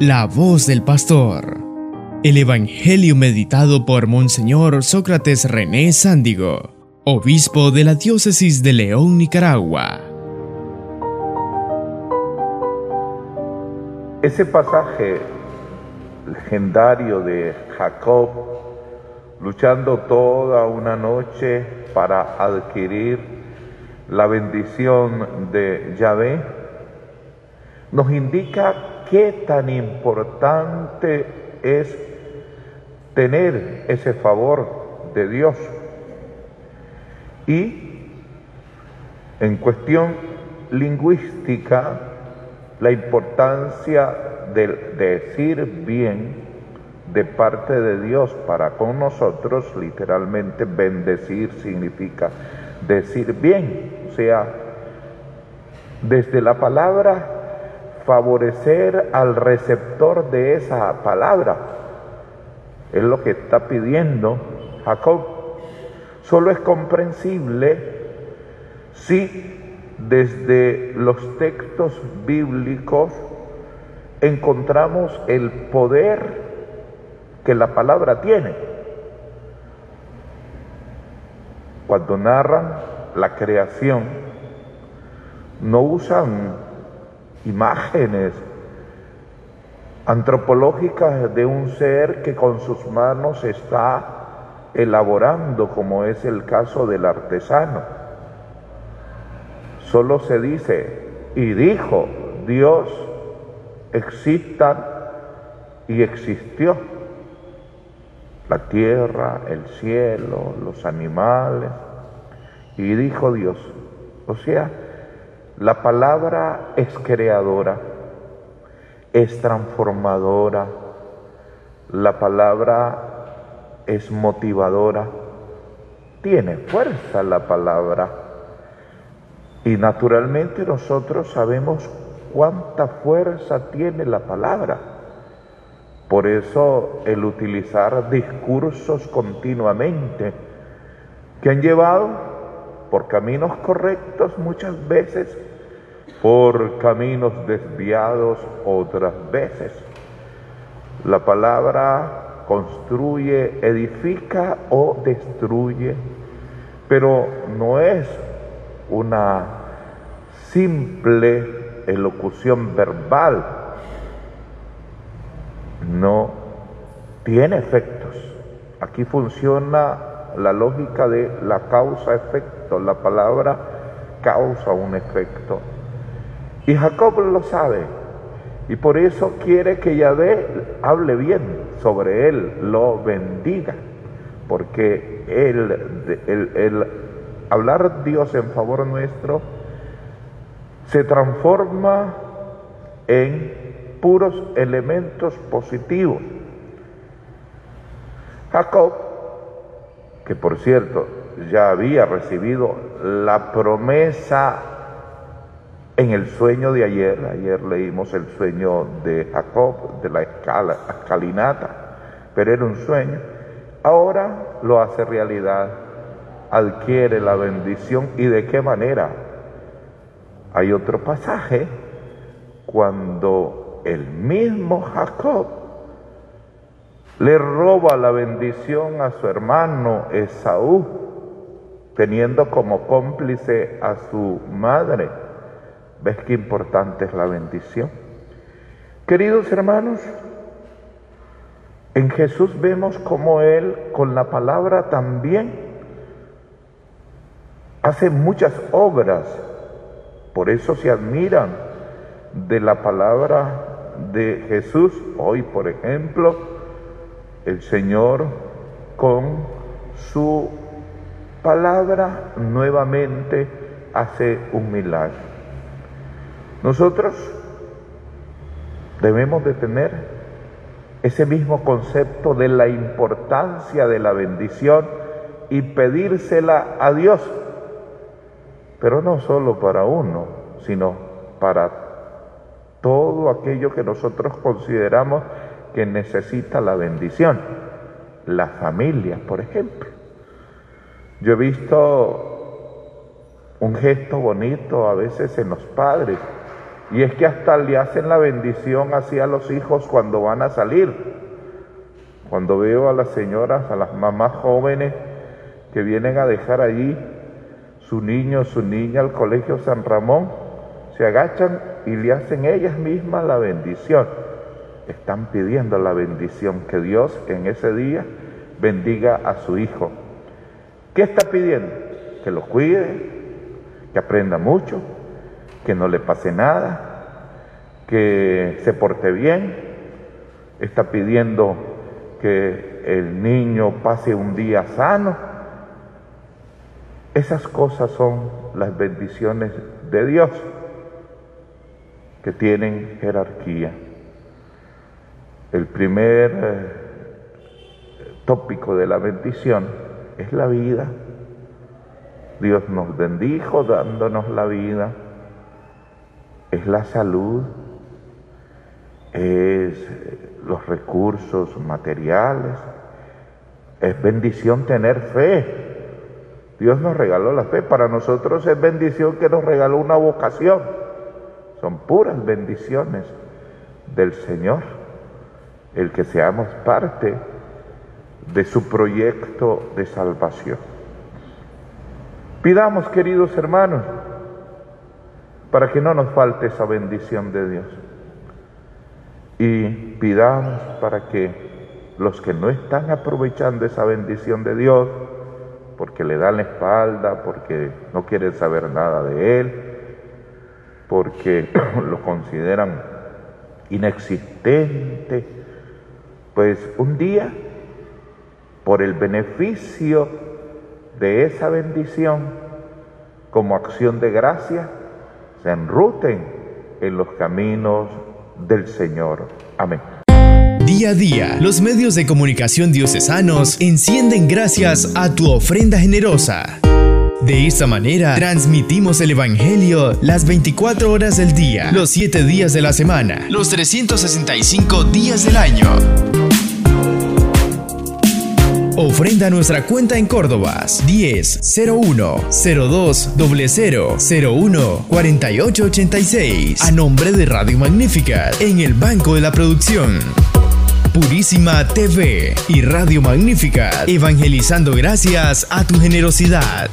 La voz del pastor. El Evangelio meditado por Monseñor Sócrates René Sándigo, obispo de la diócesis de León, Nicaragua. Ese pasaje legendario de Jacob luchando toda una noche para adquirir la bendición de Yahvé, nos indica qué tan importante es tener ese favor de Dios. Y en cuestión lingüística, la importancia de decir bien de parte de Dios para con nosotros, literalmente bendecir significa decir bien, o sea, desde la palabra favorecer al receptor de esa palabra. Es lo que está pidiendo Jacob. Solo es comprensible si desde los textos bíblicos encontramos el poder que la palabra tiene. Cuando narran la creación, no usan imágenes antropológicas de un ser que con sus manos está elaborando, como es el caso del artesano. Solo se dice, y dijo Dios, existan y existió la tierra, el cielo, los animales. Y dijo Dios, o sea, la palabra es creadora, es transformadora, la palabra es motivadora, tiene fuerza la palabra. Y naturalmente nosotros sabemos cuánta fuerza tiene la palabra. Por eso el utilizar discursos continuamente que han llevado por caminos correctos muchas veces, por caminos desviados otras veces. La palabra construye, edifica o destruye, pero no es una simple elocución verbal, no tiene efectos. Aquí funciona la lógica de la causa-efecto, la palabra causa un efecto. Y Jacob lo sabe, y por eso quiere que Yahvé hable bien sobre él, lo bendiga, porque el, el, el hablar Dios en favor nuestro se transforma en puros elementos positivos. Jacob, que por cierto ya había recibido la promesa en el sueño de ayer, ayer leímos el sueño de Jacob, de la escalinata, pero era un sueño, ahora lo hace realidad, adquiere la bendición y de qué manera, hay otro pasaje cuando el mismo Jacob le roba la bendición a su hermano Esaú, teniendo como cómplice a su madre. ¿Ves qué importante es la bendición? Queridos hermanos, en Jesús vemos como Él con la palabra también hace muchas obras por eso se admiran de la palabra de Jesús. Hoy, por ejemplo, el Señor con su palabra nuevamente hace un milagro. Nosotros debemos de tener ese mismo concepto de la importancia de la bendición y pedírsela a Dios pero no solo para uno, sino para todo aquello que nosotros consideramos que necesita la bendición. La familia, por ejemplo. Yo he visto un gesto bonito a veces en los padres Y es que hasta le hacen la bendición así a los hijos cuando van a salir. Cuando veo a las señoras, a las mamás jóvenes que vienen a dejar allí su niño, su niña al colegio San Ramón, se agachan y le hacen ellas mismas la bendición. Están pidiendo la bendición que Dios en ese día bendiga a su hijo. ¿Qué está pidiendo? Que lo cuide, que aprenda mucho, que no le pase nada, que se porte bien. Está pidiendo que el niño pase un día sano. Esas cosas son las bendiciones de Dios que tienen jerarquía. El primer eh, tópico de la bendición es la vida. Dios nos bendijo dándonos la vida. Es la salud, es los recursos materiales, es bendición tener fe. Dios nos regaló la fe, para nosotros es bendición que nos regaló una vocación. Son puras bendiciones del Señor el que seamos parte de su proyecto de salvación. Pidamos, queridos hermanos, para que no nos falte esa bendición de Dios. Y pidamos para que los que no están aprovechando esa bendición de Dios, porque le dan la espalda, porque no quieren saber nada de Él, porque lo consideran inexistente, pues un día, por el beneficio de esa bendición, como acción de gracia, se enruten en los caminos del Señor. Amén. Día a día, los medios de comunicación diocesanos encienden gracias a tu ofrenda generosa. De esta manera, transmitimos el Evangelio las 24 horas del día, los 7 días de la semana, los 365 días del año. Ofrenda nuestra cuenta en Córdoba 10 01 02 00 01 48 86 a nombre de Radio Magnífica en el Banco de la Producción. Purísima TV y Radio Magnífica, evangelizando gracias a tu generosidad.